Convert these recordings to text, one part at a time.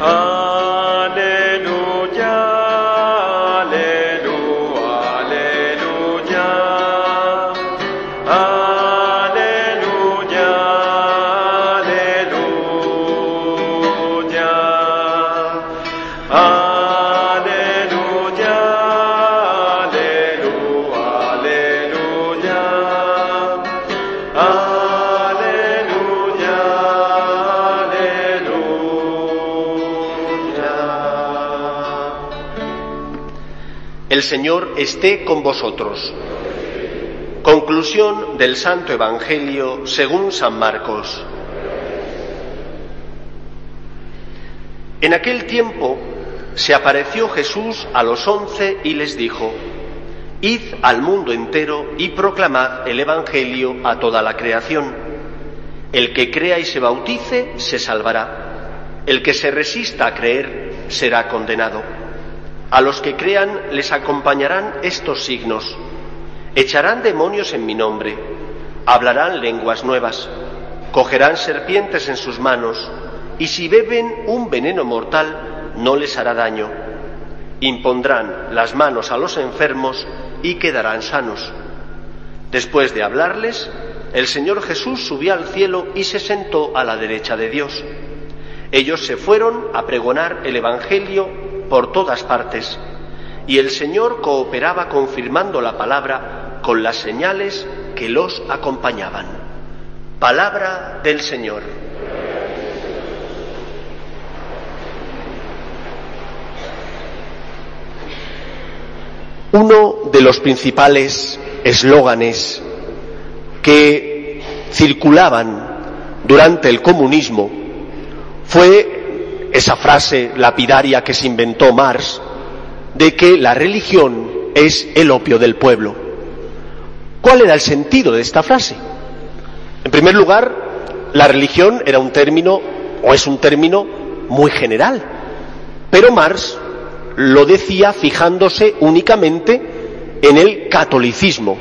Uh. El Señor esté con vosotros. Conclusión del Santo Evangelio según San Marcos. En aquel tiempo se apareció Jesús a los once y les dijo, Id al mundo entero y proclamad el Evangelio a toda la creación. El que crea y se bautice se salvará. El que se resista a creer será condenado. A los que crean les acompañarán estos signos. Echarán demonios en mi nombre, hablarán lenguas nuevas, cogerán serpientes en sus manos, y si beben un veneno mortal no les hará daño. Impondrán las manos a los enfermos y quedarán sanos. Después de hablarles, el Señor Jesús subió al cielo y se sentó a la derecha de Dios. Ellos se fueron a pregonar el Evangelio por todas partes, y el Señor cooperaba confirmando la palabra con las señales que los acompañaban. Palabra del Señor. Uno de los principales eslóganes que circulaban durante el comunismo fue esa frase lapidaria que se inventó Marx de que la religión es el opio del pueblo. ¿Cuál era el sentido de esta frase? En primer lugar, la religión era un término, o es un término, muy general, pero Marx lo decía fijándose únicamente en el catolicismo.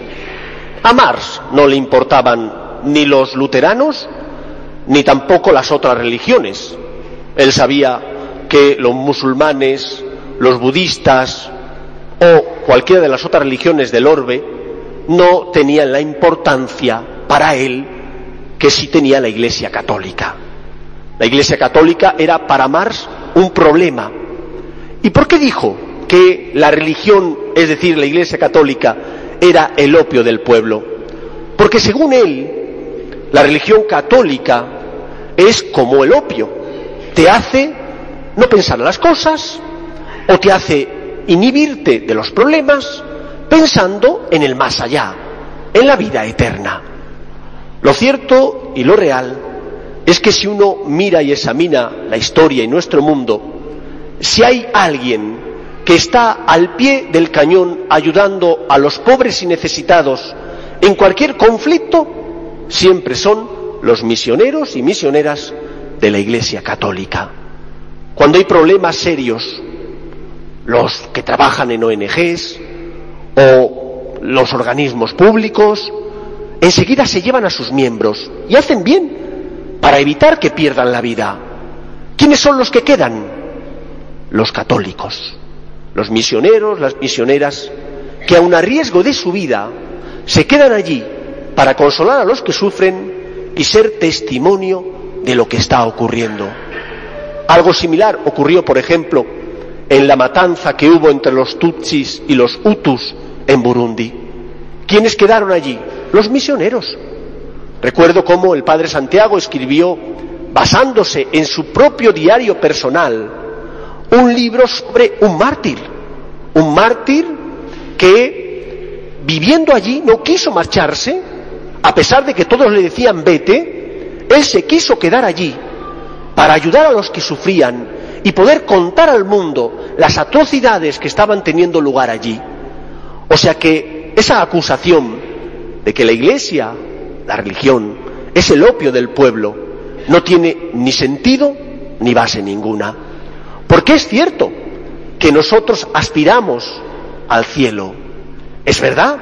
A Marx no le importaban ni los luteranos ni tampoco las otras religiones. Él sabía que los musulmanes, los budistas o cualquiera de las otras religiones del orbe no tenían la importancia para él que sí tenía la Iglesia Católica. La Iglesia Católica era para Marx un problema. ¿Y por qué dijo que la religión, es decir, la Iglesia Católica, era el opio del pueblo? Porque según él, la religión católica es como el opio, te hace no pensar en las cosas o te hace inhibirte de los problemas pensando en el más allá, en la vida eterna. Lo cierto y lo real es que si uno mira y examina la historia y nuestro mundo, si hay alguien que está al pie del cañón ayudando a los pobres y necesitados en cualquier conflicto, siempre son los misioneros y misioneras de la Iglesia Católica. Cuando hay problemas serios, los que trabajan en ONGs o los organismos públicos, enseguida se llevan a sus miembros y hacen bien para evitar que pierdan la vida. ¿Quiénes son los que quedan? Los católicos, los misioneros, las misioneras, que aun a riesgo de su vida se quedan allí para consolar a los que sufren y ser testimonio de lo que está ocurriendo. Algo similar ocurrió, por ejemplo, en la matanza que hubo entre los Tutsis y los Hutus en Burundi. ¿Quiénes quedaron allí? Los misioneros. Recuerdo cómo el padre Santiago escribió, basándose en su propio diario personal, un libro sobre un mártir. Un mártir que, viviendo allí, no quiso marcharse, a pesar de que todos le decían vete, él se quiso quedar allí para ayudar a los que sufrían y poder contar al mundo las atrocidades que estaban teniendo lugar allí. O sea que esa acusación de que la Iglesia, la religión, es el opio del pueblo, no tiene ni sentido ni base ninguna. Porque es cierto que nosotros aspiramos al cielo. Es verdad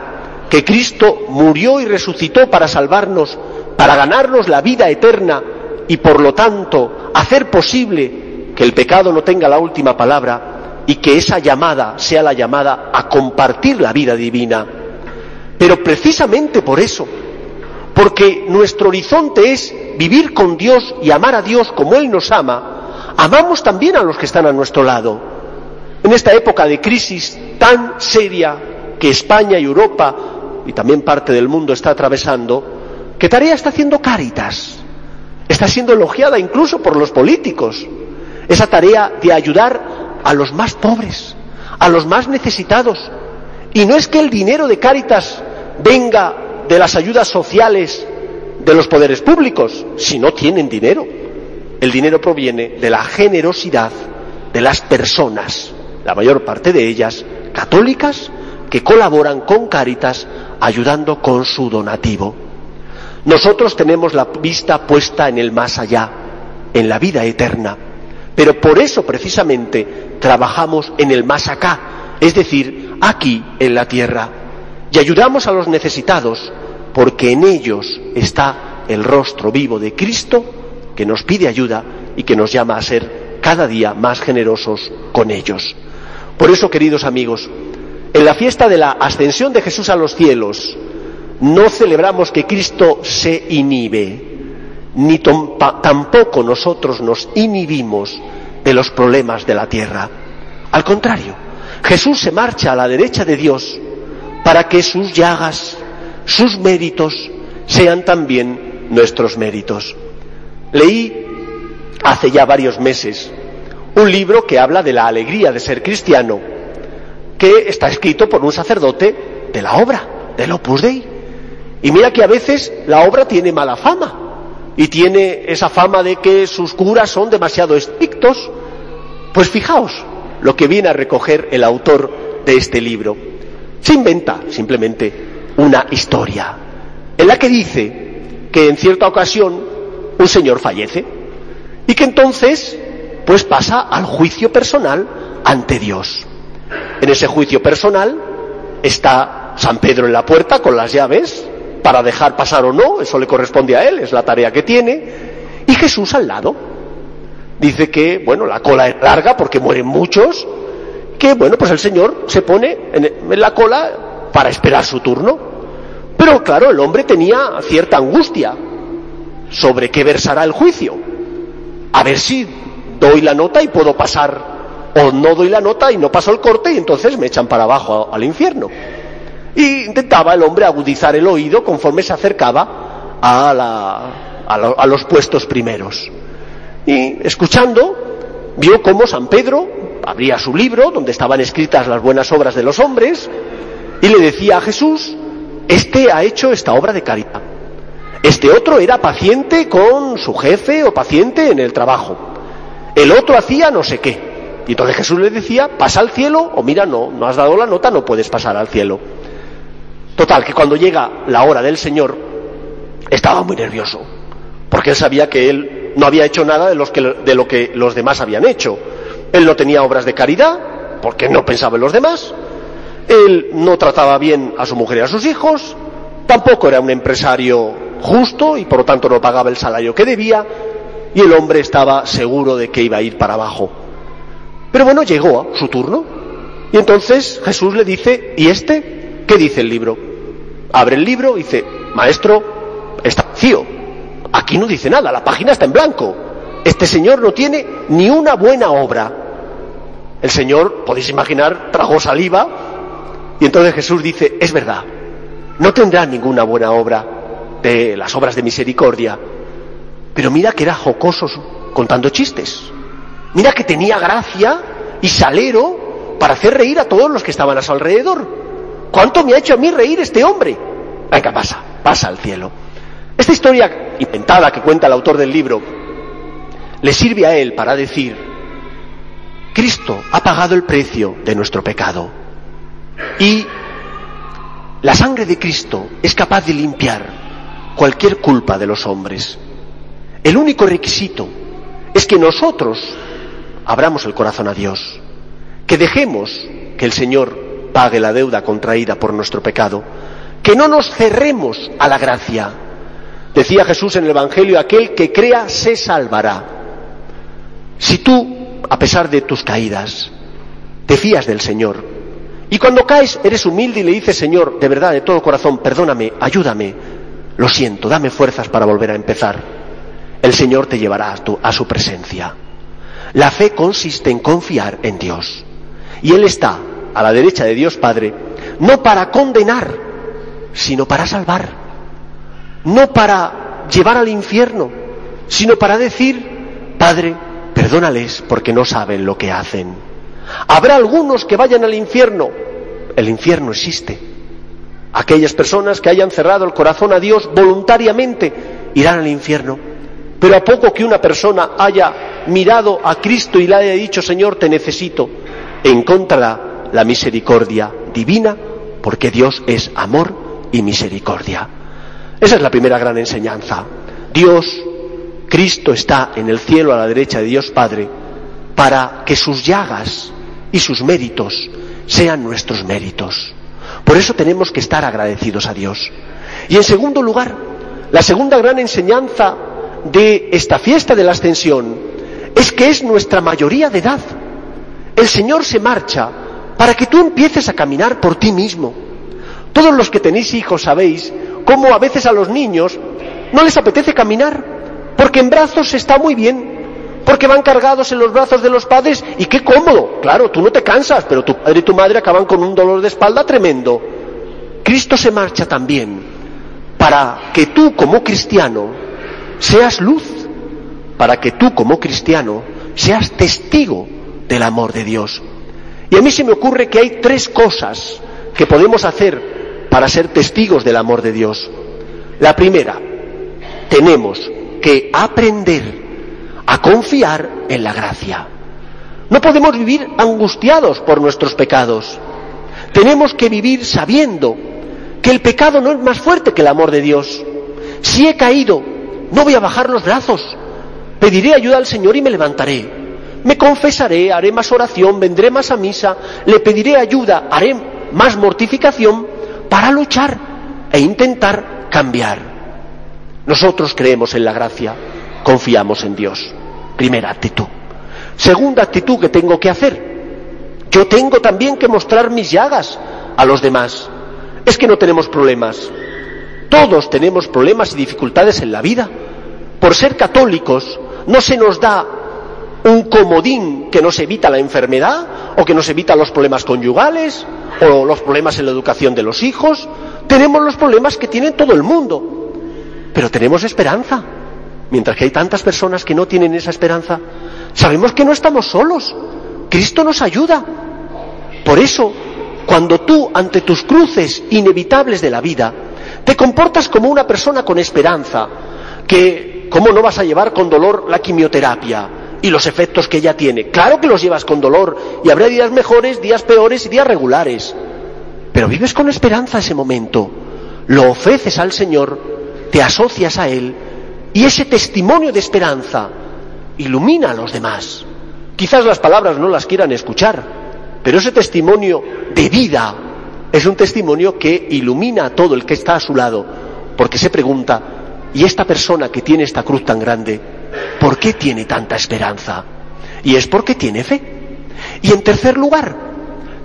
que Cristo murió y resucitó para salvarnos, para ganarnos la vida eterna y por lo tanto hacer posible que el pecado no tenga la última palabra y que esa llamada sea la llamada a compartir la vida divina. Pero precisamente por eso, porque nuestro horizonte es vivir con Dios y amar a Dios como Él nos ama, amamos también a los que están a nuestro lado. En esta época de crisis tan seria que España y Europa y también parte del mundo está atravesando, ¿qué tarea está haciendo Cáritas? Está siendo elogiada incluso por los políticos. Esa tarea de ayudar a los más pobres, a los más necesitados. Y no es que el dinero de Cáritas venga de las ayudas sociales de los poderes públicos, si no tienen dinero. El dinero proviene de la generosidad de las personas, la mayor parte de ellas católicas, que colaboran con Cáritas ayudando con su donativo. Nosotros tenemos la vista puesta en el más allá, en la vida eterna, pero por eso precisamente trabajamos en el más acá, es decir, aquí en la tierra, y ayudamos a los necesitados, porque en ellos está el rostro vivo de Cristo que nos pide ayuda y que nos llama a ser cada día más generosos con ellos. Por eso, queridos amigos, en la fiesta de la ascensión de Jesús a los cielos, no celebramos que Cristo se inhibe, ni tampoco nosotros nos inhibimos de los problemas de la tierra. Al contrario, Jesús se marcha a la derecha de Dios para que sus llagas, sus méritos, sean también nuestros méritos. Leí hace ya varios meses un libro que habla de la alegría de ser cristiano que está escrito por un sacerdote de la obra, del Opus Dei. Y mira que a veces la obra tiene mala fama y tiene esa fama de que sus curas son demasiado estrictos. Pues fijaos lo que viene a recoger el autor de este libro. Se inventa simplemente una historia en la que dice que en cierta ocasión un señor fallece y que entonces pues pasa al juicio personal ante Dios. En ese juicio personal está San Pedro en la puerta con las llaves para dejar pasar o no, eso le corresponde a él, es la tarea que tiene, y Jesús al lado. Dice que, bueno, la cola es larga porque mueren muchos, que, bueno, pues el Señor se pone en la cola para esperar su turno. Pero claro, el hombre tenía cierta angustia sobre qué versará el juicio. A ver si doy la nota y puedo pasar o no doy la nota y no paso el corte y entonces me echan para abajo al infierno. Y intentaba el hombre agudizar el oído conforme se acercaba a, la, a, los puestos primeros. Y escuchando, vio cómo San Pedro abría su libro donde estaban escritas las buenas obras de los hombres y le decía a Jesús, este ha hecho esta obra de caridad. Este otro era paciente con su jefe o paciente en el trabajo. El otro hacía no sé qué. Y entonces Jesús le decía, pasa al cielo o mira, no, no has dado la nota, no puedes pasar al cielo. Total, que cuando llega la hora del Señor, estaba muy nervioso, porque él sabía que él no había hecho nada de, los que, de lo que los demás habían hecho. Él no tenía obras de caridad, porque no pensaba en los demás, él no trataba bien a su mujer y a sus hijos, tampoco era un empresario justo y por lo tanto no pagaba el salario que debía, y el hombre estaba seguro de que iba a ir para abajo. Pero bueno, llegó a su turno. Y entonces Jesús le dice, ¿y este? ¿Qué dice el libro? Abre el libro y dice, maestro, está vacío. Aquí no dice nada, la página está en blanco. Este señor no tiene ni una buena obra. El señor, podéis imaginar, tragó saliva y entonces Jesús dice, es verdad, no tendrá ninguna buena obra de las obras de misericordia, pero mira que era jocoso contando chistes. Mira que tenía gracia y salero para hacer reír a todos los que estaban a su alrededor. ¿Cuánto me ha hecho a mí reír este hombre? Venga, pasa, pasa al cielo. Esta historia inventada que cuenta el autor del libro le sirve a él para decir, Cristo ha pagado el precio de nuestro pecado y la sangre de Cristo es capaz de limpiar cualquier culpa de los hombres. El único requisito es que nosotros abramos el corazón a Dios, que dejemos que el Señor pague la deuda contraída por nuestro pecado, que no nos cerremos a la gracia. Decía Jesús en el Evangelio, aquel que crea se salvará. Si tú a pesar de tus caídas, te fías del Señor. Y cuando caes, eres humilde y le dices, Señor, de verdad, de todo corazón, perdóname, ayúdame, lo siento, dame fuerzas para volver a empezar. El Señor te llevará a, a su presencia. La fe consiste en confiar en Dios. Y Él está a la derecha de Dios Padre, no para condenar, sino para salvar. No para llevar al infierno, sino para decir, Padre, perdónales porque no saben lo que hacen. Habrá algunos que vayan al infierno. El infierno existe. Aquellas personas que hayan cerrado el corazón a Dios voluntariamente irán al infierno. Pero a poco que una persona haya mirado a Cristo y le haya dicho, Señor, te necesito, encontrará la misericordia divina porque Dios es amor y misericordia. Esa es la primera gran enseñanza. Dios, Cristo está en el cielo a la derecha de Dios Padre para que sus llagas y sus méritos sean nuestros méritos. Por eso tenemos que estar agradecidos a Dios. Y en segundo lugar, la segunda gran enseñanza de esta fiesta de la ascensión es que es nuestra mayoría de edad. El Señor se marcha para que tú empieces a caminar por ti mismo. Todos los que tenéis hijos sabéis cómo a veces a los niños no les apetece caminar, porque en brazos está muy bien, porque van cargados en los brazos de los padres y qué cómodo. Claro, tú no te cansas, pero tu padre y tu madre acaban con un dolor de espalda tremendo. Cristo se marcha también para que tú como cristiano seas luz, para que tú como cristiano seas testigo del amor de Dios. Y a mí se me ocurre que hay tres cosas que podemos hacer para ser testigos del amor de Dios. La primera, tenemos que aprender a confiar en la gracia. No podemos vivir angustiados por nuestros pecados. Tenemos que vivir sabiendo que el pecado no es más fuerte que el amor de Dios. Si he caído, no voy a bajar los brazos. Pediré ayuda al Señor y me levantaré. Me confesaré, haré más oración, vendré más a misa, le pediré ayuda, haré más mortificación para luchar e intentar cambiar. Nosotros creemos en la gracia, confiamos en Dios. Primera actitud. Segunda actitud que tengo que hacer. Yo tengo también que mostrar mis llagas a los demás. Es que no tenemos problemas. Todos tenemos problemas y dificultades en la vida. Por ser católicos no se nos da un comodín que nos evita la enfermedad o que nos evita los problemas conyugales o los problemas en la educación de los hijos. Tenemos los problemas que tiene todo el mundo. Pero tenemos esperanza. Mientras que hay tantas personas que no tienen esa esperanza, sabemos que no estamos solos. Cristo nos ayuda. Por eso, cuando tú, ante tus cruces inevitables de la vida, te comportas como una persona con esperanza, que, ¿cómo no vas a llevar con dolor la quimioterapia y los efectos que ella tiene? Claro que los llevas con dolor y habrá días mejores, días peores y días regulares. Pero vives con esperanza ese momento, lo ofreces al Señor, te asocias a Él y ese testimonio de esperanza ilumina a los demás. Quizás las palabras no las quieran escuchar, pero ese testimonio de vida es un testimonio que ilumina a todo el que está a su lado, porque se pregunta, ¿y esta persona que tiene esta cruz tan grande, por qué tiene tanta esperanza? Y es porque tiene fe. Y en tercer lugar,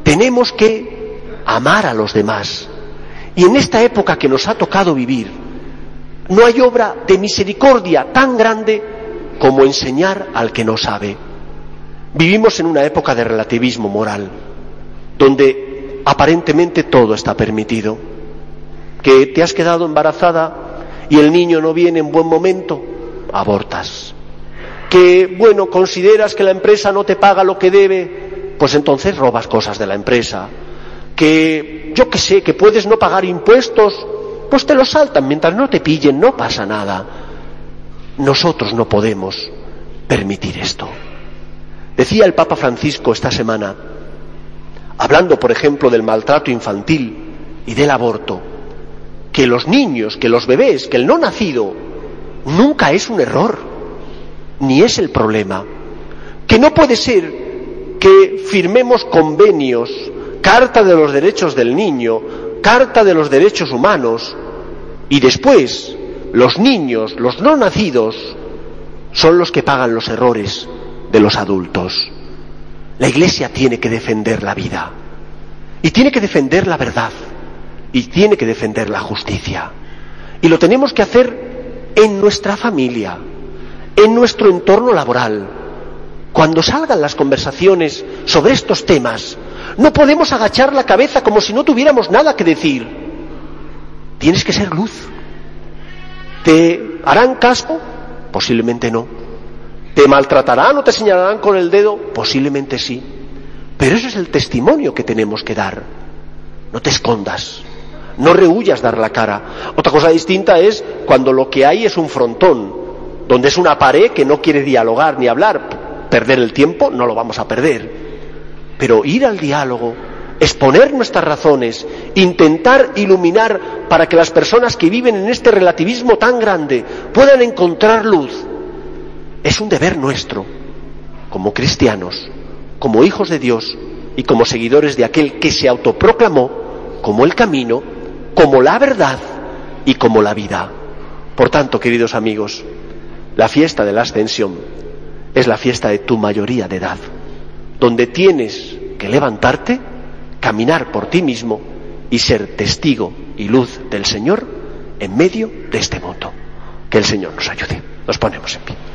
tenemos que amar a los demás. Y en esta época que nos ha tocado vivir, no hay obra de misericordia tan grande como enseñar al que no sabe. Vivimos en una época de relativismo moral, donde aparentemente todo está permitido. Que te has quedado embarazada y el niño no viene en buen momento, abortas. Que, bueno, consideras que la empresa no te paga lo que debe, pues entonces robas cosas de la empresa. Que, yo que sé, que puedes no pagar impuestos, pues te los saltan mientras no te pillen, no pasa nada. Nosotros no podemos permitir esto. Decía el Papa Francisco esta semana, hablando por ejemplo del maltrato infantil y del aborto, que los niños, que los bebés, que el no nacido, nunca es un error, ni es el problema. Que no puede ser que firmemos convenios, carta de los derechos del niño, carta de los derechos humanos, y después, los niños, los no nacidos, son los que pagan los errores. de los adultos. La Iglesia tiene que defender la vida y tiene que defender la verdad y tiene que defender la justicia. Y lo tenemos que hacer en nuestra familia, en nuestro entorno laboral. Cuando salgan las conversaciones sobre estos temas, no podemos agachar la cabeza como si no tuviéramos nada que decir. Tienes que ser luz. ¿Te harán caso? Posiblemente no. ¿Te maltratarán o te señalarán con el dedo? Posiblemente sí. Pero eso es el testimonio que tenemos que dar. No te escondas. No rehuyas dar la cara. Otra cosa distinta es cuando lo que hay es un frontón, donde es una pared que no quiere dialogar ni hablar. Perder el tiempo no lo vamos a perder. Pero ir al diálogo, exponer nuestras razones, intentar iluminar para que las personas que viven en este relativismo tan grande puedan encontrar luz, es un deber nuestro, como cristianos, como hijos de Dios y como seguidores de aquel que se autoproclamó como el camino, como la verdad y como la vida. Por tanto, queridos amigos, la fiesta de la ascensión es la fiesta de tu mayoría de edad, donde tienes que levantarte, caminar por ti mismo y ser testigo y luz del Señor en medio de este mundo. Que el Señor nos ayude. Nos ponemos en pie.